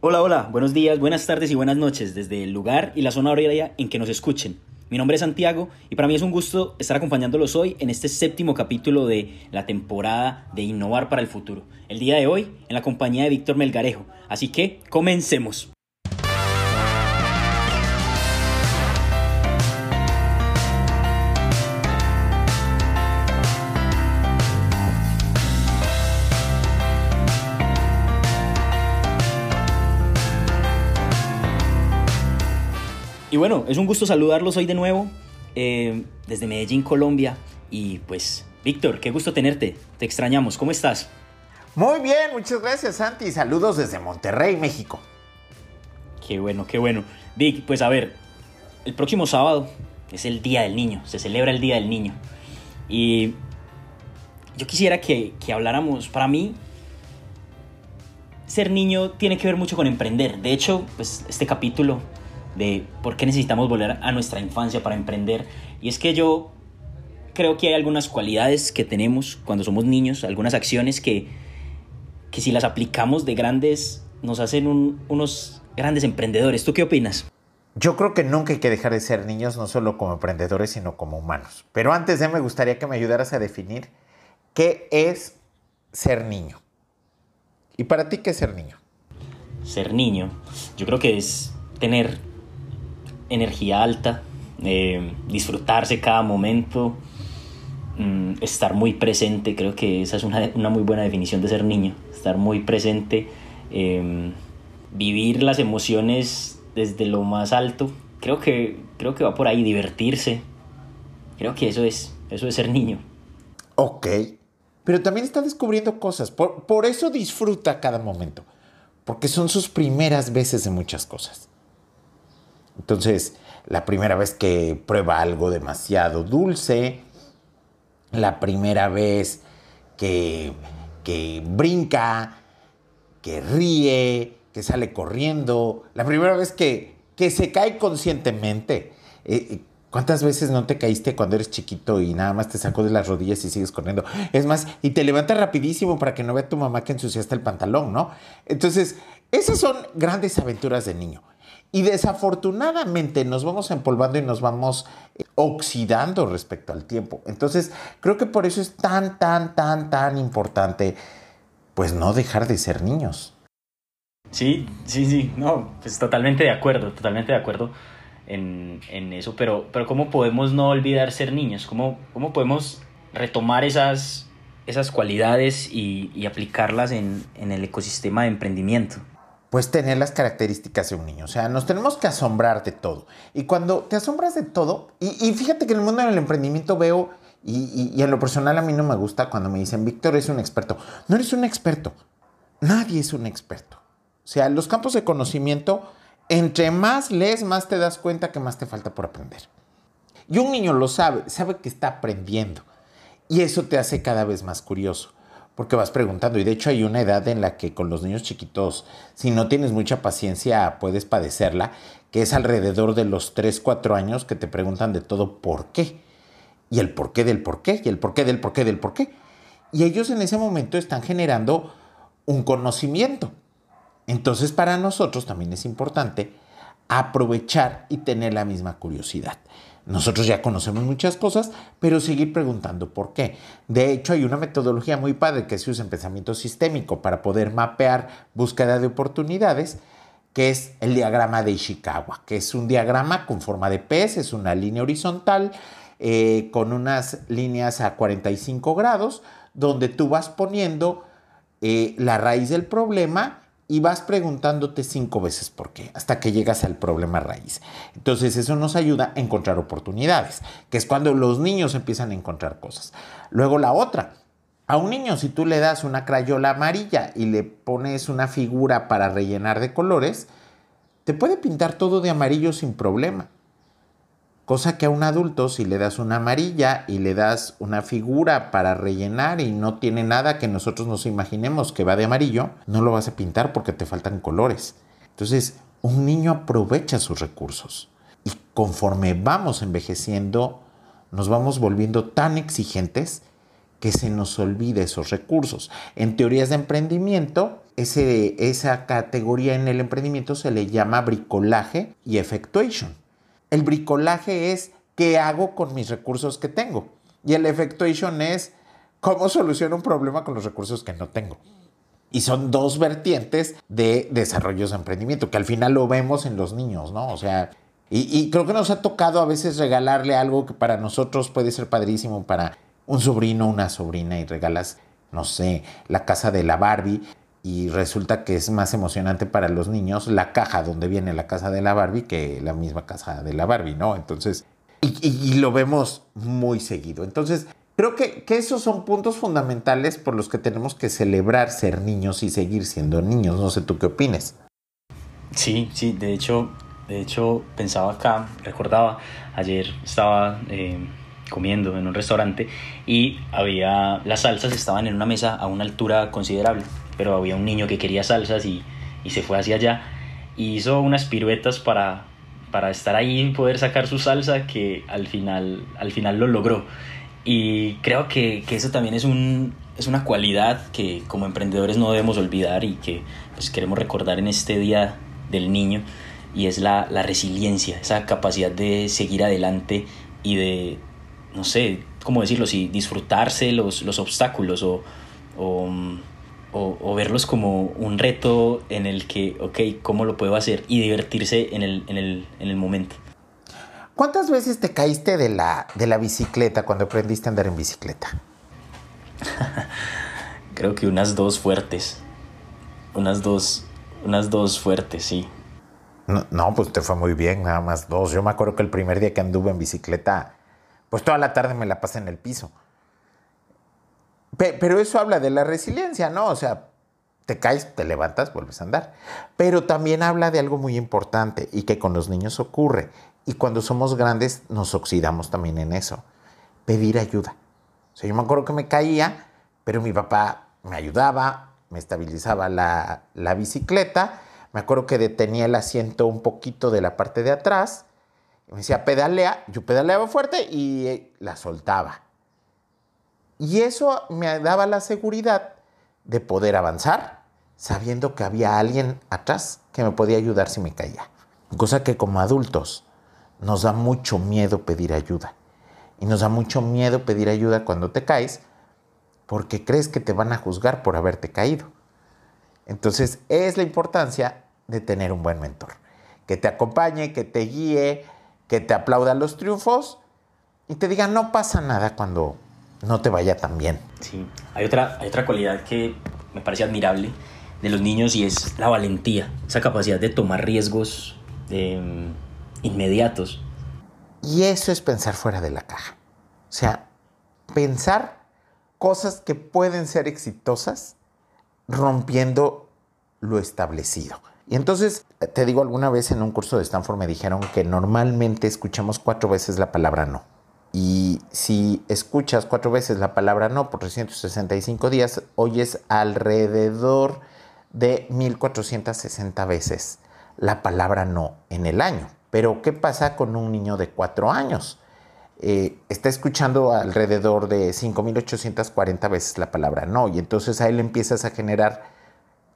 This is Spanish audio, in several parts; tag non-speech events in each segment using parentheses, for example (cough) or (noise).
Hola, hola, buenos días, buenas tardes y buenas noches desde el lugar y la zona horaria en que nos escuchen. Mi nombre es Santiago y para mí es un gusto estar acompañándolos hoy en este séptimo capítulo de la temporada de Innovar para el Futuro. El día de hoy en la compañía de Víctor Melgarejo. Así que comencemos. Bueno, es un gusto saludarlos hoy de nuevo eh, desde Medellín, Colombia. Y pues, Víctor, qué gusto tenerte. Te extrañamos. ¿Cómo estás? Muy bien, muchas gracias, Santi. Saludos desde Monterrey, México. Qué bueno, qué bueno. Vic, pues a ver, el próximo sábado es el Día del Niño, se celebra el Día del Niño. Y yo quisiera que, que habláramos, para mí, ser niño tiene que ver mucho con emprender. De hecho, pues este capítulo de por qué necesitamos volver a nuestra infancia para emprender. Y es que yo creo que hay algunas cualidades que tenemos cuando somos niños, algunas acciones que, que si las aplicamos de grandes nos hacen unos grandes emprendedores. ¿Tú qué opinas? Yo creo que nunca hay que dejar de ser niños, no solo como emprendedores, sino como humanos. Pero antes de me gustaría que me ayudaras a definir qué es ser niño. ¿Y para ti qué es ser niño? Ser niño, yo creo que es tener energía alta, eh, disfrutarse cada momento, mm, estar muy presente, creo que esa es una, muy buena definición de ser niño, estar muy presente, em, vivir las emociones desde lo más alto, creo que, creo que va por ahí, divertirse, creo que eso es, eso es ser niño. Ok, pero también está descubriendo cosas, por, por eso disfruta cada momento, porque son sus primeras veces de muchas cosas. Entonces, la primera vez que prueba algo demasiado dulce, la primera vez que, brinca, que ríe, que sale corriendo, la primera vez que, se cae conscientemente. Eh, eh, ¿Cuántas veces no te caíste cuando eres chiquito y nada más te sacó de las rodillas y sigues corriendo? Es más, y te levantas rapidísimo para que no vea tu mamá que ensuciaste el pantalón, ¿no? Entonces, esas son grandes aventuras de niño. Y desafortunadamente nos vamos empolvando y nos vamos eh, oxidando respecto al tiempo. Entonces, creo que por eso es tan, tan, tan, tan importante, pues no dejar de ser niños. Sí, sí, sí, no, pues totalmente de acuerdo, totalmente de acuerdo en, eso, pero, pero ¿cómo podemos no olvidar ser niños? ¿Cómo, cómo podemos retomar esas, esas cualidades y, y aplicarlas en, en el ecosistema de emprendimiento? Pues tener las características de un niño. O sea, nos tenemos que asombrar de todo. Y cuando te asombras de todo, y, fíjate que en el mundo del emprendimiento veo, y, y, en lo personal a mí no me gusta cuando me dicen, Víctor es un experto. No eres un experto. Nadie es un experto. O sea, los campos de conocimiento, entre más lees, más te das cuenta que más te falta por aprender. Y un niño lo sabe, sabe que está aprendiendo. Y eso te hace cada vez más curioso porque vas preguntando. Y de hecho hay una edad en la que con los niños chiquitos, si no tienes mucha paciencia, puedes padecerla, que es alrededor de los 3, 4 años que te preguntan de todo por qué. Y el por qué del por qué, y el por qué del por qué del por qué. Y ellos en ese momento están generando un conocimiento. Entonces para nosotros también es importante aprovechar y tener la misma curiosidad. Nosotros ya conocemos muchas cosas, pero seguir preguntando por qué. De hecho, hay una metodología muy padre que se usa en pensamiento sistémico para poder mapear búsqueda de oportunidades, que es el diagrama de Ishikawa, que es un diagrama con forma de pez, es una línea horizontal eh, con unas líneas a 45 grados, donde tú vas poniendo eh, la raíz del problema y vas preguntándote cinco veces por qué, hasta que llegas al problema raíz. Entonces eso nos ayuda a encontrar oportunidades, que es cuando los niños empiezan a encontrar cosas. Luego la otra, a un niño si tú le das una crayola amarilla y le pones una figura para rellenar de colores, te puede pintar todo de amarillo sin problema. Cosa que a un adulto, si le das una amarilla y le das una figura para rellenar y no tiene nada que nosotros nos imaginemos que va de amarillo, no lo vas a pintar porque te faltan colores. Entonces, un niño aprovecha sus recursos. Y conforme vamos envejeciendo, nos vamos volviendo tan exigentes que se nos olvide esos recursos. En teorías de emprendimiento, ese, esa categoría en el emprendimiento se le llama bricolaje y effectuation. El bricolaje es qué hago con mis recursos que tengo. Y el effectuation es cómo soluciono un problema con los recursos que no tengo. Y son dos vertientes de desarrollos de emprendimiento, que al final lo vemos en los niños, ¿no? O sea, y, creo que nos ha tocado a veces regalarle algo que para nosotros puede ser padrísimo, para un sobrino una sobrina, y regalas, no sé, la casa de la Barbie, y resulta que es más emocionante para los niños la caja donde viene la casa de la Barbie que la misma casa de la Barbie, ¿no? Entonces, y, lo vemos muy seguido. Entonces, creo que, que, esos son puntos fundamentales por los que tenemos que celebrar ser niños y seguir siendo niños. No sé tú qué opines. Sí, sí, de hecho, de hecho pensaba acá, recordaba, ayer estaba eh, comiendo en un restaurante y había, las salsas estaban en una mesa a una altura considerable, pero había un niño que quería salsas y, y se fue hacia allá y hizo unas piruetas para, para estar ahí y poder sacar su salsa que al final, al final lo logró. Y creo que, que eso también es, un, es una cualidad que como emprendedores no debemos olvidar y que pues, queremos recordar en este Día del Niño y es la, la resiliencia, esa capacidad de seguir adelante y de, no sé, ¿cómo decirlo? Si disfrutarse los, los obstáculos o, o, o, verlos como un reto en el que, ok, ¿cómo lo puedo hacer? Y divertirse en el, en el, en el momento. ¿Cuántas veces te caíste de la, de la bicicleta cuando aprendiste a andar en bicicleta? (laughs) Creo que unas dos fuertes. Unas dos, unas dos fuertes, sí. No, no, pues te fue muy bien, nada más dos. Yo me acuerdo que el primer día que anduve en bicicleta, pues toda la tarde me la pasé en el piso. Pero eso habla de la resiliencia, ¿no? O sea, te caes, te levantas, vuelves a andar. Pero también habla de algo muy importante y que con los niños ocurre. Y cuando somos grandes nos oxidamos también en eso. Pedir ayuda. O sea, yo me acuerdo que me caía, pero mi papá me ayudaba, me estabilizaba la, la bicicleta. Me acuerdo que detenía el asiento un poquito de la parte de atrás. Me decía, pedalea. Yo pedaleaba fuerte y la soltaba. Y eso me daba la seguridad de poder avanzar sabiendo que había alguien atrás que me podía ayudar si me caía. Cosa que como adultos nos da mucho miedo pedir ayuda. Y nos da mucho miedo pedir ayuda cuando te caes porque crees que te van a juzgar por haberte caído. Entonces es la importancia de tener un buen mentor. Que te acompañe, que te guíe, que te aplauda los triunfos y te diga no pasa nada cuando no te vaya tan bien. Sí, hay otra, hay otra cualidad que me parece admirable de los niños y es la valentía, esa capacidad de tomar riesgos em, inmediatos. Y eso es pensar fuera de la caja. O sea, pensar cosas que pueden ser exitosas rompiendo lo establecido. Y entonces, te digo, alguna vez en un curso de Stanford me dijeron que normalmente escuchamos cuatro veces la palabra no. Y si escuchas cuatro veces la palabra no por 365 días, oyes alrededor de 1460 veces la palabra no en el año. Pero ¿qué pasa con un niño de cuatro años? Eh, está escuchando alrededor de 5.840 veces la palabra no y entonces a él empiezas a generar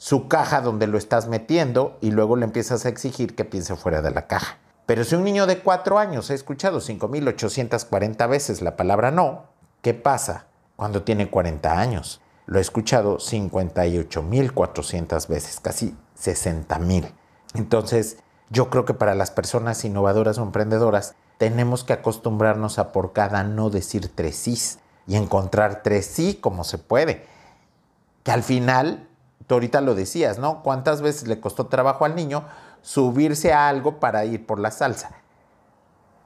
su caja donde lo estás metiendo y luego le empiezas a exigir que piense fuera de la caja. Pero si un niño de cuatro años ha escuchado 5.840 veces la palabra no, ¿qué pasa cuando tiene 40 años? Lo ha escuchado 58.400 veces, casi 60.000. Entonces, yo creo que para las personas innovadoras o emprendedoras, tenemos que acostumbrarnos a por cada no decir tres sí y encontrar tres sí como se puede. Que al final, tú ahorita lo decías, ¿no? ¿Cuántas veces le costó trabajo al niño? subirse a algo para ir por la salsa,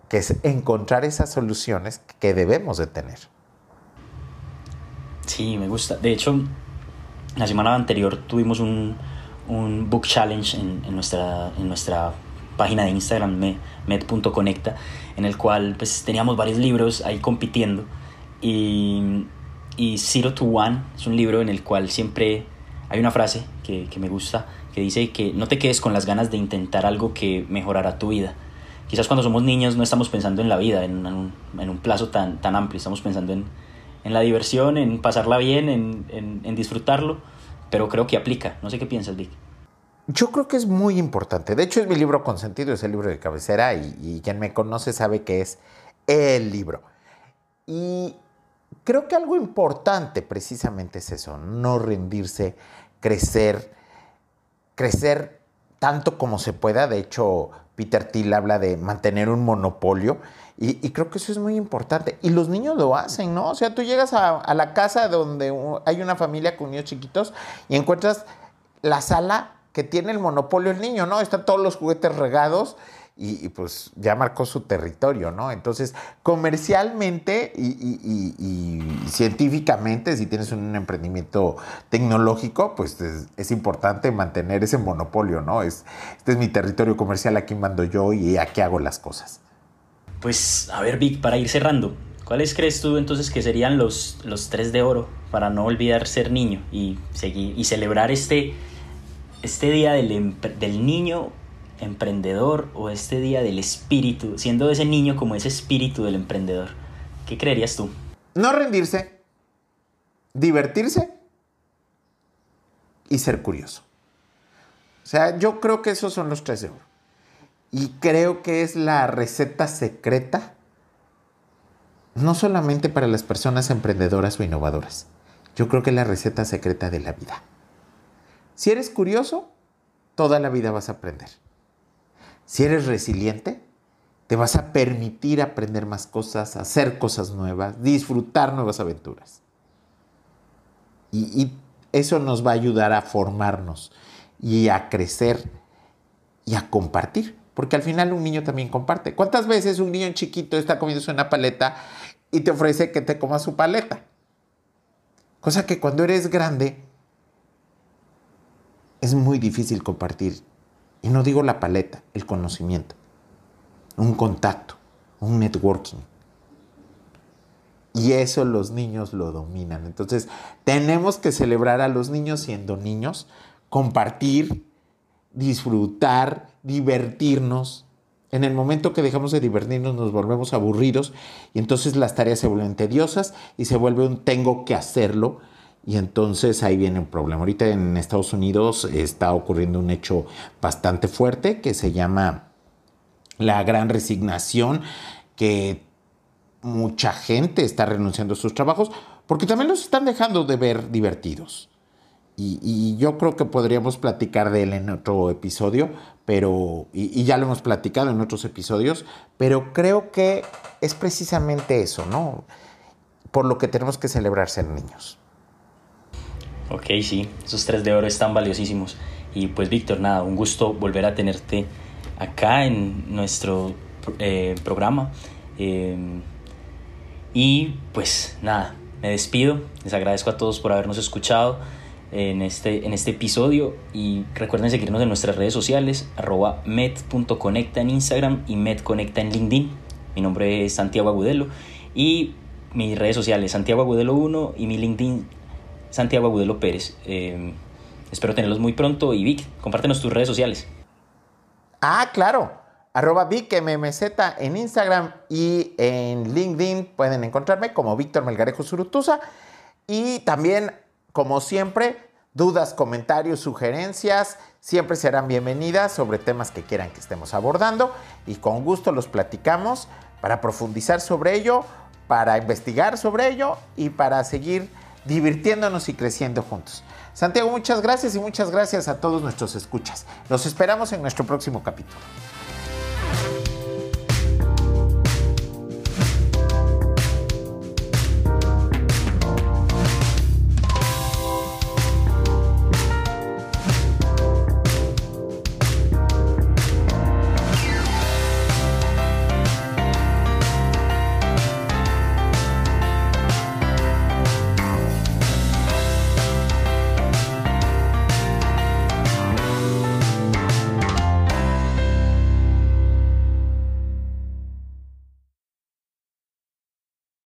que es encontrar esas soluciones que debemos de tener. Sí, me gusta. De hecho, la semana anterior tuvimos un, un book challenge en, nuestra, en nuestra página de Instagram, med.conecta, en el cual pues, teníamos varios libros ahí compitiendo. Y, y Zero to One es un libro en el cual siempre hay una frase que, que me gusta que dice que no te quedes con las ganas de intentar algo que mejorará tu vida. Quizás cuando somos niños no estamos pensando en la vida en un, en un plazo tan, tan amplio, estamos pensando en, en, la diversión, en pasarla bien, en, en, disfrutarlo, pero creo que aplica. No sé qué piensas, Vic. Yo creo que es muy importante. De hecho, es mi libro consentido, es el libro de cabecera y, y quien me conoce sabe que es el libro. Y creo que algo importante precisamente es eso, no rendirse, crecer, crecer tanto como se pueda. De hecho, Peter Thiel habla de mantener un monopolio y, creo que eso es muy importante. Y los niños lo hacen, ¿no? O sea, tú llegas a, a la casa donde hay una familia con niños chiquitos y encuentras la sala que tiene el monopolio el niño, ¿no? Están todos los juguetes regados y, pues ya marcó su territorio, ¿no? Entonces, comercialmente y, científicamente, si tienes un emprendimiento tecnológico, pues es, importante mantener ese monopolio, ¿no? Es, este es mi territorio comercial, aquí mando yo y aquí hago las cosas. Pues, a ver, Vic, para ir cerrando, ¿cuáles crees tú entonces que serían los, los tres de oro para no olvidar ser niño y, seguir, y celebrar este, este día del, del niño emprendedor o este día del espíritu, siendo ese niño como ese espíritu del emprendedor? ¿Qué creerías tú? No rendirse, divertirse y ser curioso. O sea, yo creo que esos son los tres oro. Y creo que es la receta secreta, no solamente para las personas emprendedoras o innovadoras. Yo creo que es la receta secreta de la vida. Si eres curioso, toda la vida vas a aprender. Si eres resiliente, te vas a permitir aprender más cosas, hacer cosas nuevas, disfrutar nuevas aventuras. Y, eso nos va a ayudar a formarnos y a crecer y a compartir. Porque al final un niño también comparte. ¿Cuántas veces un niño chiquito está comiéndose una paleta y te ofrece que te comas su paleta? Cosa que cuando eres grande es muy difícil compartir y no digo la paleta, el conocimiento, un contacto, un networking. Y eso los niños lo dominan. Entonces, tenemos que celebrar a los niños siendo niños, compartir, disfrutar, divertirnos. En el momento que dejamos de divertirnos nos volvemos aburridos y entonces las tareas se vuelven tediosas y se vuelve un tengo que hacerlo y entonces ahí viene un problema. Ahorita en Estados Unidos está ocurriendo un hecho bastante fuerte que se llama la gran resignación, que mucha gente está renunciando a sus trabajos porque también los están dejando de ver divertidos. Y, yo creo que podríamos platicar de él en otro episodio, pero, y, y, ya lo hemos platicado en otros episodios, pero creo que es precisamente eso, ¿no? Por lo que tenemos que celebrar ser niños. Ok, sí, esos tres de oro están valiosísimos. Y pues Víctor, nada, un gusto volver a tenerte acá en nuestro eh, programa. Eh, y pues nada, me despido. Les agradezco a todos por habernos escuchado en este, en este episodio. Y recuerden seguirnos en nuestras redes sociales, arroba med.conecta en Instagram y medconecta en LinkedIn. Mi nombre es Santiago Agudelo y mis redes sociales, Santiago Agudelo 1 y mi LinkedIn Santiago Agudelo Pérez. Eh, espero tenerlos muy pronto y Vic, compártenos tus redes sociales. Ah, claro. Arroba VicMMZ en Instagram y en LinkedIn pueden encontrarme como Víctor Melgarejo Surutusa. Y también, como siempre, dudas, comentarios, sugerencias, siempre serán bienvenidas sobre temas que quieran que estemos abordando y con gusto los platicamos para profundizar sobre ello, para investigar sobre ello y para seguir divirtiéndonos y creciendo juntos. Santiago, muchas gracias y muchas gracias a todos nuestros escuchas. Los esperamos en nuestro próximo capítulo.